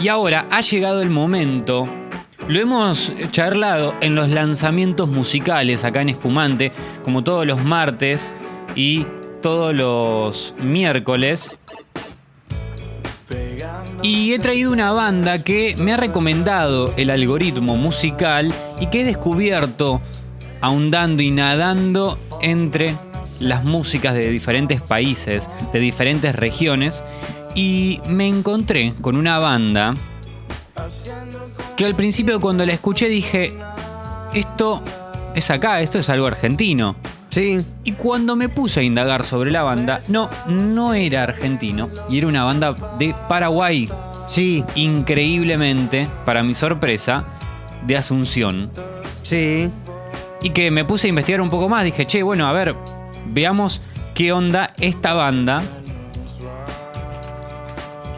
Y ahora ha llegado el momento. Lo hemos charlado en los lanzamientos musicales acá en Espumante, como todos los martes y todos los miércoles. Y he traído una banda que me ha recomendado el algoritmo musical y que he descubierto ahondando y nadando entre las músicas de diferentes países, de diferentes regiones, y me encontré con una banda que al principio cuando la escuché dije, esto es acá, esto es algo argentino. Sí. Y cuando me puse a indagar sobre la banda, no, no era argentino, y era una banda de Paraguay. Sí. Increíblemente, para mi sorpresa, de Asunción. Sí. Y que me puse a investigar un poco más, dije, che, bueno, a ver, veamos qué onda esta banda.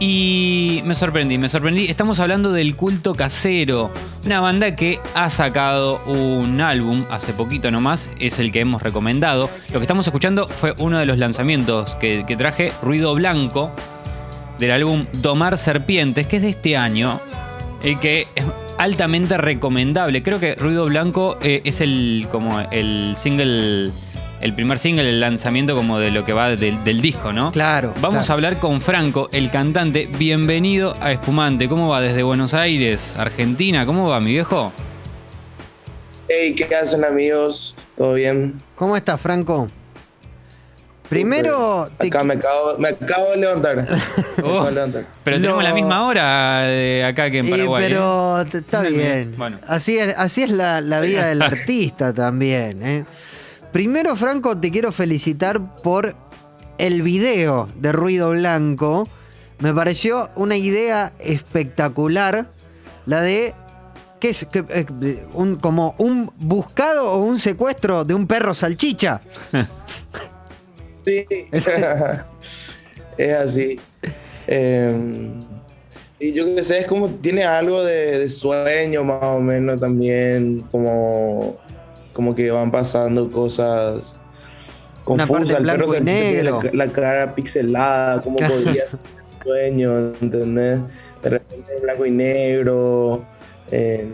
Y me sorprendí, me sorprendí. Estamos hablando del culto casero. Una banda que ha sacado un álbum hace poquito nomás. Es el que hemos recomendado. Lo que estamos escuchando fue uno de los lanzamientos que, que traje, Ruido Blanco, del álbum Domar Serpientes, que es de este año. Y que es altamente recomendable. Creo que Ruido Blanco eh, es el como el single el primer single, el lanzamiento como de lo que va del, del disco, ¿no? Claro. Vamos claro. a hablar con Franco, el cantante. Bienvenido a Espumante. ¿Cómo va desde Buenos Aires, Argentina? ¿Cómo va, mi viejo? Hey, ¿qué hacen amigos? ¿Todo bien? ¿Cómo estás, Franco? Primero, te Acá me acabo, me acabo de levantar. Me acabo Oh, de levantar. pero tenemos No. la misma hora de acá que en Eh, Paraguay. ¿eh? pero t- está Bien, bien. bueno. Así es, así es la, la vida del artista también. ¿eh? Primero, Franco, te quiero felicitar por el video de Ruido Blanco. Me pareció una idea espectacular. La de. ¿Qué es? ¿Qué- eh, un, como un buscado o un secuestro de un perro salchicha. Sí. es así. Eh, y yo qué sé, es como tiene algo de sueño más o menos también, como, como que van pasando cosas confusas. El perro salchicha tiene. La, la cara pixelada, como podría ser un sueño, ¿entendés? De repente en blanco y negro. eh,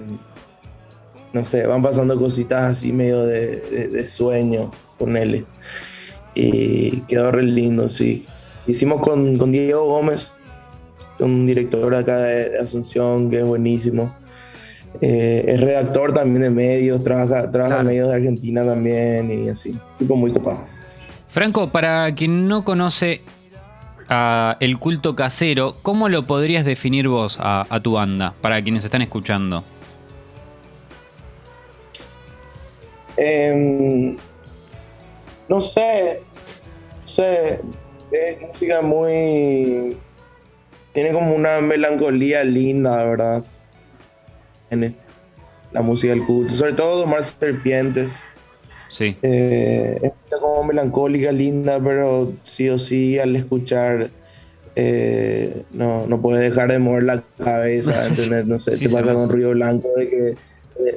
no sé, van pasando cositas así medio de, de, de sueño, ponele. Y quedó re lindo, sí. Hicimos con, con Diego Gómez, un director acá de, de Asunción, que es buenísimo. Eh, es redactor también de medios, trabaja, trabaja Claro. en medios de Argentina también y así. Tipo muy copado. Franco, para quien no conoce a el culto casero, ¿cómo lo podrías definir vos a, a tu banda? Para quienes están escuchando. Em, no sé, no sé, es música muy... Tiene como una melancolía linda, ¿verdad? La música del culto, sobre todo Domar Serpientes. Sí. Eh, es como melancólica, linda, pero sí o sí al escuchar eh, no, no puedes dejar de mover la cabeza, ¿entendés? No sé, Sí, te pasa con. Ruido Blanco de que de-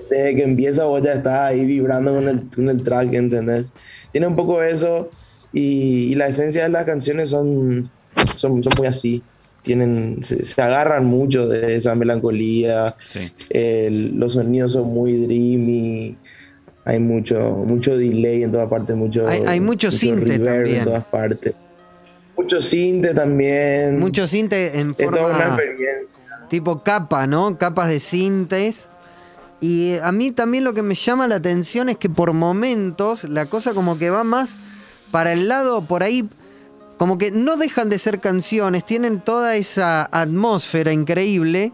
desde que empieza vos ya estás ahí vibrando con el, con el track, ¿entendés? Tiene un poco eso y, y la esencia de las canciones son, son, son muy así. Tienen, se, se agarran mucho de esa melancolía, Sí. el- los sonidos son muy dreamy, hay mucho, mucho delay en todas partes, mucho, Hay- hay mucho sinte reverb también. en todas partes. Mucho cinte también. Mucho cinte en es toda una forma experiencia. tipo capa, ¿no? Capas de cintes. Y a mí también lo que me llama la atención es que por momentos la cosa como que va más para el lado por ahí, como que no dejan de ser canciones, tienen toda esa atmósfera increíble.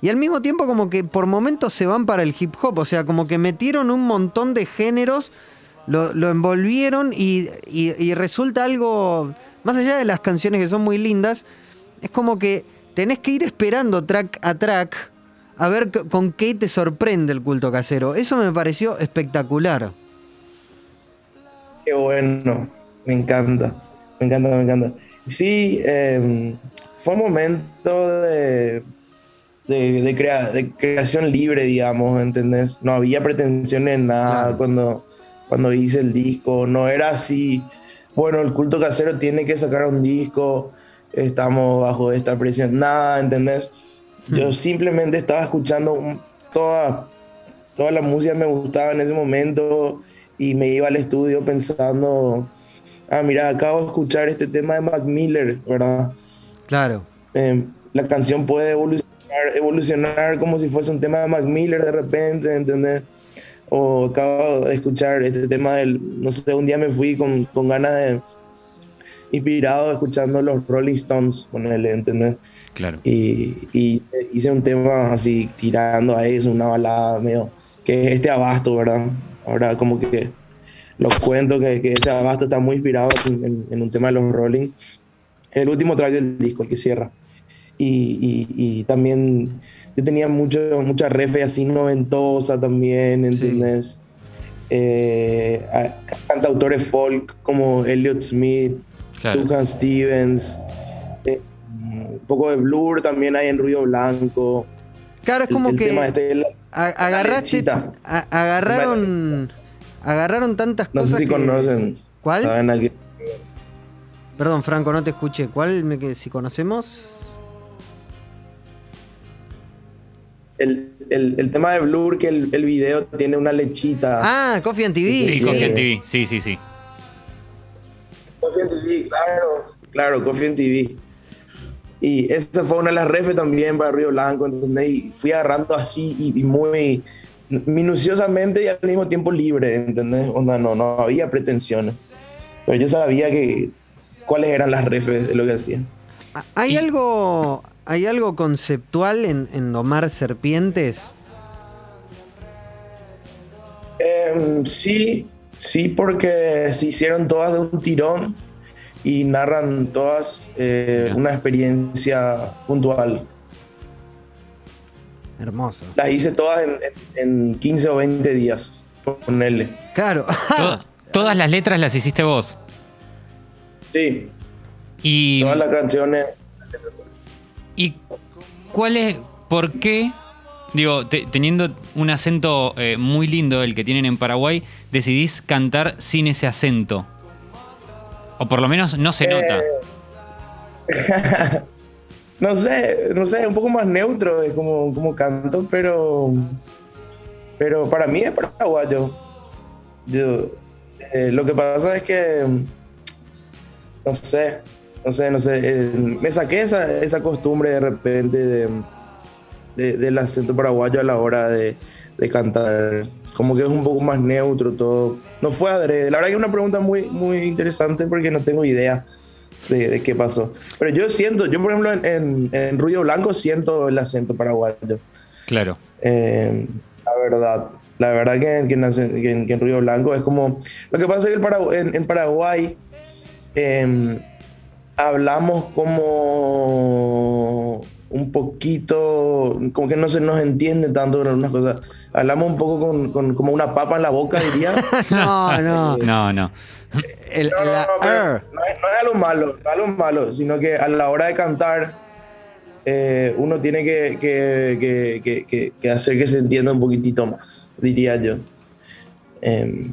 Y al mismo tiempo como que por momentos se van para el hip hop, o sea, como que metieron un montón de géneros, lo, envolvieron y, y- resulta algo, más allá de las canciones que son muy lindas, es como que tenés que ir esperando track a track a ver con qué te sorprende el culto casero. Eso me pareció espectacular. Qué bueno, me encanta, me encanta, me encanta. Sí, eh, fue un momento de, de, de crea- de creación libre, digamos, ¿entendés? No había pretensiones en nada Claro. cuando, cuando hice el disco, no era así, bueno, el culto casero tiene que sacar un disco, estamos bajo esta presión, nada, ¿entendés? Yo simplemente estaba escuchando un- toda, toda la música me gustaba en ese momento y me iba al estudio pensando, ah, mira, acabo de escuchar este tema de Mac Miller, ¿verdad? Claro. Eh, la canción puede evolucionar, evolucionar como si fuese un tema de Mac Miller de repente, ¿entendés? O acabo de escuchar este tema del, no sé, un día me fui con, con ganas de, inspirado escuchando los Rolling Stones, ponele, ¿entendés? Claro. Y, y hice un tema así tirando a eso, una balada medio, que es este abasto, ¿verdad? Ahora como que los cuento que, que ese abasto está muy inspirado en, en- en un tema de los Rolling. El último track del disco, el que cierra. Y, y- y también yo tenía mucho, mucha refe así noventosa también, ¿entendés? Eh, a- cantautores folk como Elliot Smith, Claro. Stevens, eh, un poco de Blur también hay en Ruido Blanco. Claro, es como el que tema este la- agarraste, a- agarraron, agarraron tantas no cosas sé si que- conocen. ¿Cuál? saben Perdón, Franco, no te escuché. ¿Cuál? Me que si conocemos. El, el- el tema de Blur, que el, el video tiene una lechita. Ah, Coffee and TV. Sí, sí. Coffee and TV. Sí, sí, sí. Coffee and TV, claro. Claro, Coffee and TV. Y esa fue una de las refes también para Río Blanco, ¿entendés? Y fui agarrando así y, y muy minuciosamente y al mismo tiempo libre, ¿entendés? Onda, no, no había pretensiones. Pero yo sabía que cuáles eran las refes de lo que hacía. Ah, ¿Hay algo, hay algo conceptual en, en domar serpientes? Em, sí, sí, porque se hicieron todas de un tirón y narran todas eh, una experiencia puntual. Hermoso. Las hice todas en, en- en 15 o 20 días, ponerle. Claro. To- todas las letras las hiciste vos. Sí, Y, todas las canciones. ¿y cuál es, por qué, digo, te- teniendo un acento eh, muy lindo, el que tienen en Paraguay, decidís cantar sin ese acento? O por lo menos no se nota. No sé, no sé, un poco más neutro es como, como canto, pero, pero para mí es paraguayo. Yo, eh, lo que pasa es que, no sé, no sé, no sé, eh, me saqué esa, esa costumbre de repente de, de- del acento paraguayo a la hora de, de cantar. Como que es un poco más neutro todo. No fue adrede. La verdad que es una pregunta muy, muy interesante porque no tengo idea de, de qué pasó. Pero yo siento, yo por ejemplo en, en, en Ruido Blanco siento el acento paraguayo. Claro. Eh, la verdad. La verdad que, que en, que en- que en Río Blanco es como... Lo que pasa es que el Paragu- en, en Paraguay eh, hablamos como un poquito, como que no se nos entiende tanto en algunas cosas. Hablamos un poco con, con- como una papa en la boca, diría. No, no. No, no. El, No, no, no, er. no es, no es algo malo, no malo, sino que a la hora de cantar eh, uno tiene que, que- que- que- que- que hacer que se entienda un poquitito más, diría yo. Em,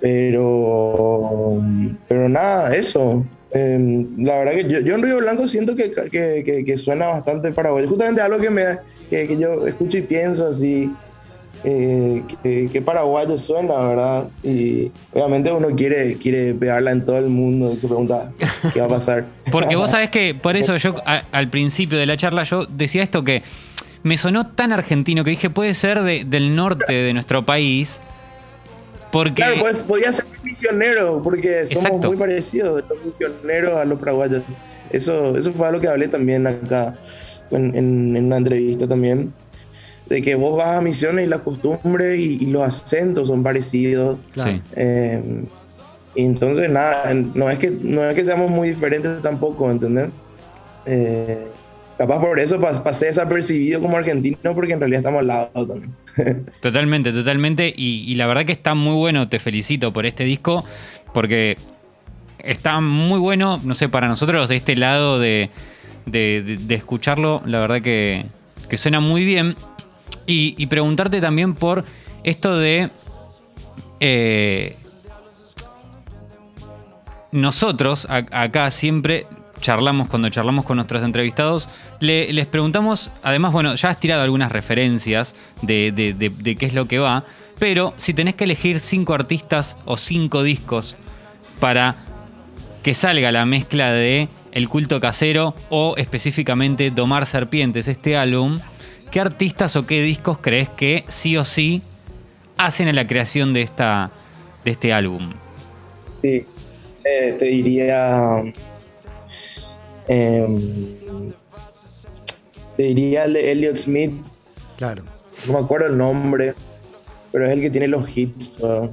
pero, pero nada, eso. Em, la verdad que yo, yo en Río Blanco siento que, que- que- que suena bastante paraguayo. Justamente algo que, me, que, que yo escucho y pienso así, eh, que, que paraguayo suena, ¿verdad? Y obviamente uno quiere, quiere pegarla en todo el mundo y se pregunta qué va a pasar. Porque vos sabés que, por eso yo a- al principio de la charla yo decía esto que me sonó tan argentino que dije, puede ser de- del norte de nuestro país. Porque... Claro, pues podía ser misionero, porque somos Exacto. muy parecidos, los misioneros a los paraguayos. Eso, eso fue algo que hablé también acá en, en- en una entrevista también. De que vos vas a misiones y las costumbres y, y los acentos son parecidos. Claro. Sí. Eh, y entonces, nada, no es, que, no es que seamos muy diferentes tampoco, ¿entendés? Eh, capaz por eso pas- pasé desapercibido como argentino, porque en realidad estamos al lado también. Totalmente, totalmente. Y, y la verdad que está muy bueno, te felicito por este disco, porque está muy bueno, no sé, para nosotros de este lado de, de- de- de escucharlo, la verdad que, que suena muy bien. Y, y preguntarte también por esto de... eh, nosotros a- acá siempre charlamos, cuando charlamos con nuestros entrevistados, le- les preguntamos, además, bueno, ya has tirado algunas referencias de, de- de- de qué es lo que va, pero si tenés que elegir cinco artistas o cinco discos para que salga la mezcla de El culto casero o específicamente Domar Serpientes, este álbum, ¿qué artistas o qué discos crees que sí o sí hacen a la creación de, esta, de este álbum? Sí, eh, te diría. em, te diría el de Elliot Smith, Claro. no me acuerdo el nombre, pero es el que tiene los hits. ¿no?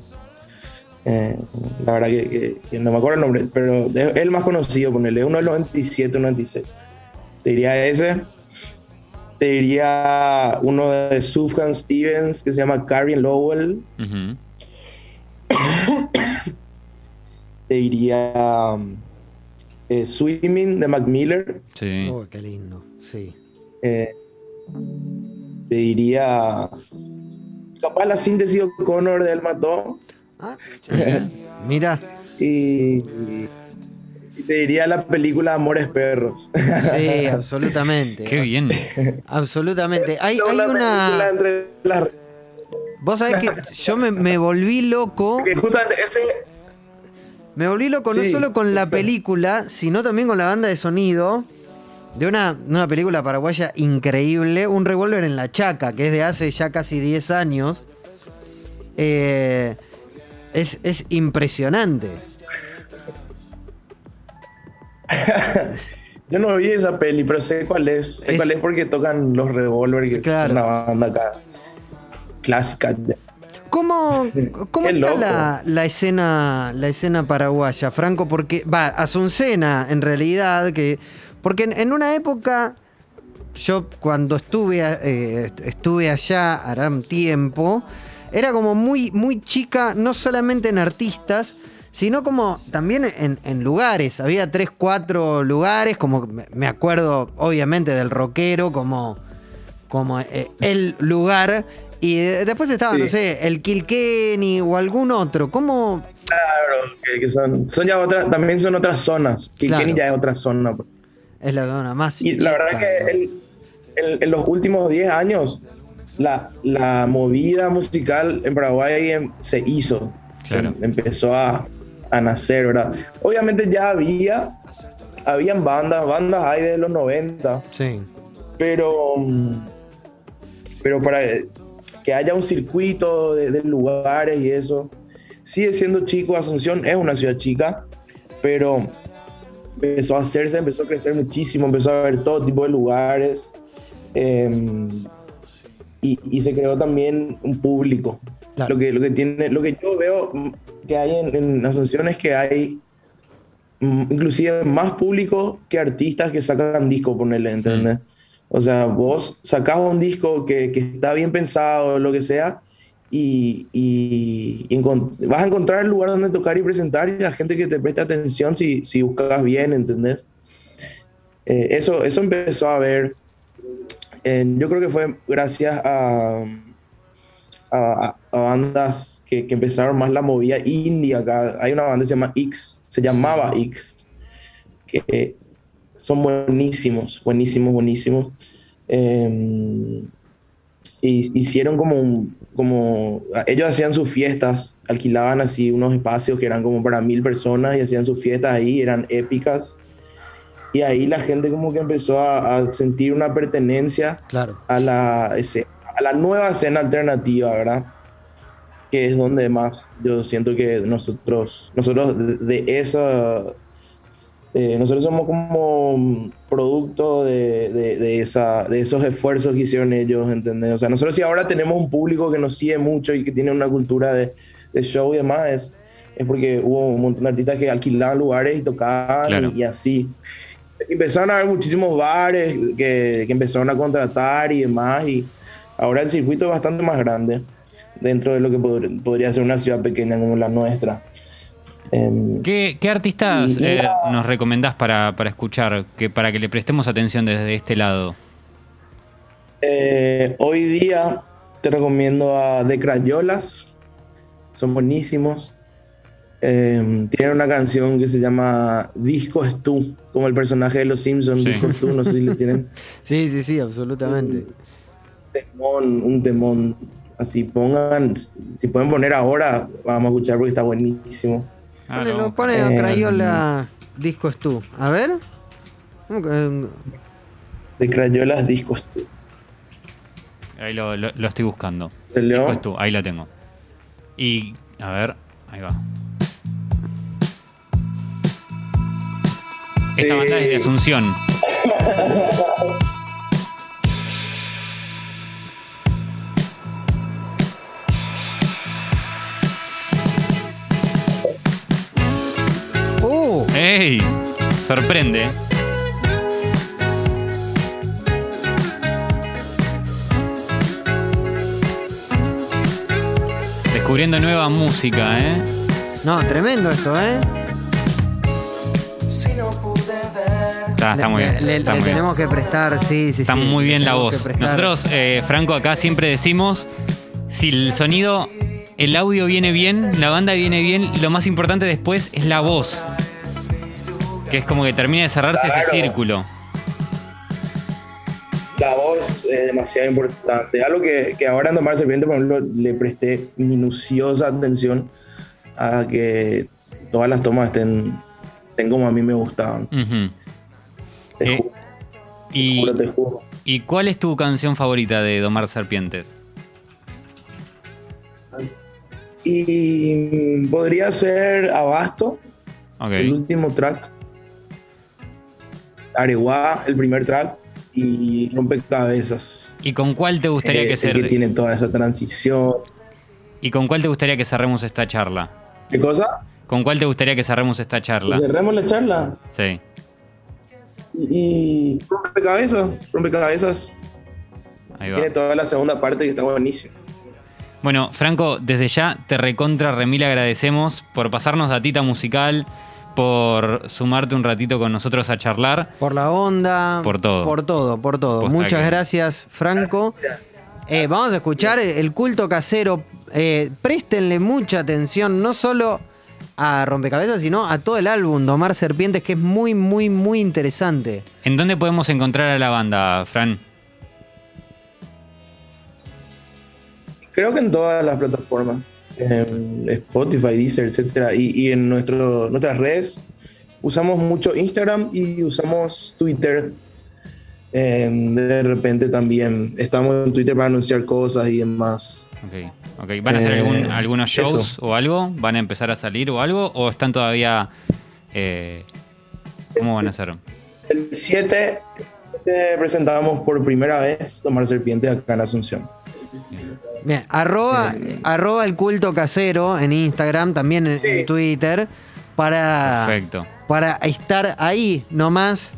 Eh, la verdad que, que- que no me acuerdo el nombre, pero es el más conocido, ponerle uno del 97, 96. Te diría ese. Te diría uno de Sufjan Stevens que se llama Carrie Lowell. Te diría eh, Swimming de Mac Miller. Sí. Oh, qué lindo. Sí. Eh, te diría. Capaz la síntesis de Connor de El Mató. Ah, mira. Y, y te diría la película Amores Perros. Sí, absolutamente. Qué bien. Absolutamente. Hay, hay película una. entre las. Vos sabés que yo me, me volví loco. Que justamente ese. Me volví loco no solo con la película, sino también con la banda de sonido de una, una película paraguaya increíble, Un revólver en la chaca, que es de hace ya casi 10 años. Eh, es, es impresionante. Yo no vi esa peli, pero sé cuál es. Sé Es- cuál es porque tocan los Revolver, que Claro. es una banda acá clásica. ¿Cómo, cómo está la, la escena, la escena paraguaya, Franco? Porque, va, Asuncena, en realidad, que. Porque en, en una época, yo cuando estuve, eh, est- estuve allá, hará un tiempo, era como muy, muy chica, no solamente en artistas, sino como también en, en lugares. Había tres, cuatro lugares, como me- acuerdo, obviamente, del rockero, como como eh, el lugar. Y después estaba, Sí. no sé, el Kilkenny o algún otro. ¿Cómo? Claro, que, que son, son ya otras, también son otras zonas. Kilkenny Claro. ya es otra zona. Es la zona más. Y la verdad que ¿no? el- el- en los últimos 10 años, la, la movida musical en Paraguay em, se hizo. Claro. Se empezó a, a nacer, ¿verdad? Obviamente ya había, habían bandas, bandas hay desde los 90, Sí. pero, pero para que haya un circuito de, de lugares y eso, sigue siendo chico. Asunción es una ciudad chica, pero empezó a hacerse, empezó a crecer muchísimo, empezó a haber todo tipo de lugares. eh, y, y se creó también un público. Claro. Lo, que, lo, que tiene, lo que yo veo que hay en, en Asunción es que hay mm, inclusive más público que artistas que sacan disco, ponerle, ¿entendés? O sea, vos sacás un disco que, que está bien pensado, lo que sea, y, y- y vas a encontrar el lugar donde tocar y presentar y la gente que te presta atención si, si buscas bien, ¿entendés? Eh, eso, eso empezó a ver, eh, yo creo que fue gracias a, a, a bandas que, que empezaron más la movida indie acá. Hay una banda que se llama X, se llamaba X, que son buenísimos, buenísimos, buenísimos. Eh, y hicieron como un, como ellos hacían sus fiestas, alquilaban así unos espacios que eran como para mil personas y hacían sus fiestas ahí, eran épicas. Y ahí la gente como que empezó a, a sentir una pertenencia Claro. a la, ese- a la nueva escena alternativa, ¿verdad? Que es donde más yo siento que nosotros, nosotros de, de esa, eh, nosotros somos como producto de, de- de esa, de esos esfuerzos que hicieron ellos, ¿entendés? O sea, nosotros si ahora tenemos un público que nos sigue mucho y que tiene una cultura de, de show y demás, es, es porque hubo un montón de artistas que alquilaban lugares y tocaban Claro. y, y así empezaron a haber muchísimos bares que, que empezaron a contratar y demás y ahora el circuito es bastante más grande dentro de lo que pod- podría ser una ciudad pequeña como la nuestra. Em, ¿Qué, qué artistas Y- eh, nos recomendás para, para escuchar, que, para que le prestemos atención desde este lado? eh, hoy día te recomiendo a The Crayolas, son buenísimos. Eh, tienen una canción que se llama Disco es tú, como el personaje de Los Simpsons, Sí. Disco es tú, no sé si le tienen. Sí, sí, sí, absolutamente. Temón, un temón. Así pongan, si pueden poner ahora, vamos a escuchar porque está buenísimo. Claro. Ponelo, pone a Eh, Crayola Disco es tú. A ver. ¿Cómo que- De Crayolas Discos tú. Ahí lo, lo- lo estoy buscando. ¿Se leo? Después tú, ahí la tengo. Y, a ver, ahí va. Esta Sí. banda es de Asunción. ¡Ey! Sorprende. Descubriendo nueva música, ¿eh? No, tremendo esto, ¿eh? Está, está muy Le- bien. Le, está le muy bien. tenemos que prestar, sí, sí, Está sí. muy bien la voz. Nosotros, eh, Franco, acá siempre decimos, si el sonido, el audio viene bien, la banda viene bien, lo más importante después es la voz. Que es como que termina de cerrarse ese círculo. La voz es demasiado importante. Algo que, que ahora en Tomar Serpiente, por ejemplo, le presté minuciosa atención a que todas las tomas estén, estén como a mí me gustaban. Te Eh, juro, te Y, juro, te juro. ¿Y cuál es tu canción favorita de Domar Serpientes? Y podría ser Abasto, el último track. Areguá, el primer track. Y Rompecabezas. ¿Y con cuál te gustaría eh, que cer- que tiene toda esa transición. ¿Y con cuál te gustaría que cerremos esta charla? ¿Qué cosa? ¿Con cuál te gustaría que cerremos esta charla? Cerremos la charla. Sí. Y, y Rompecabezas. Rompecabezas. Ahí va. Tiene toda la segunda parte que está buenísima. Bueno, Franco, desde ya te recontra remil agradecemos por pasarnos datita musical, por sumarte un ratito con nosotros a charlar. Por la onda. Por todo. Por todo, por todo. Posta Muchas que- gracias, Franco. Eh, vamos a escuchar el, el culto casero. Eh, préstenle mucha atención, no solo a Rompecabezas, sino a todo el álbum Domar Serpientes, que es muy, muy, muy interesante. ¿En dónde podemos encontrar a la banda, Fran? Creo que en todas las plataformas. En Spotify, Deezer, etcétera. Y, y en nuestro, nuestras redes usamos mucho Instagram y usamos Twitter. Eh, de repente también estamos en Twitter para anunciar cosas y demás. ¿Van a hacer Eh, algún- algunos shows eso. o algo? ¿Van a empezar a salir o algo? ¿O están todavía... eh, ¿Cómo van a hacer? El 7 eh, presentamos por primera vez Tomar Serpiente acá en Asunción. Bien, arroba, arroba el culto casero en Instagram, también en. Twitter, para, Perfecto. para estar ahí nomás.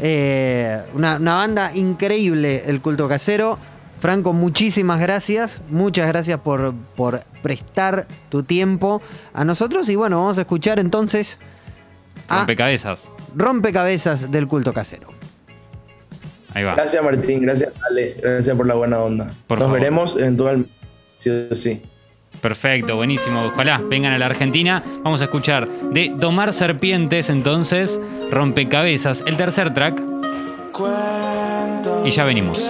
Eh, una, una banda increíble, el culto casero. Franco, muchísimas gracias. Muchas gracias por, por prestar tu tiempo a nosotros. Y bueno, vamos a escuchar entonces a Rompecabezas. Rompecabezas del culto casero. Ahí va. Gracias Martín, gracias Ale, gracias por la buena onda. Por Nos favor. veremos eventualmente. Sí o sí. Perfecto, buenísimo. Ojalá vengan a la Argentina. Vamos a escuchar de Domar Serpientes, entonces, Rompecabezas, el tercer track. Y ya venimos.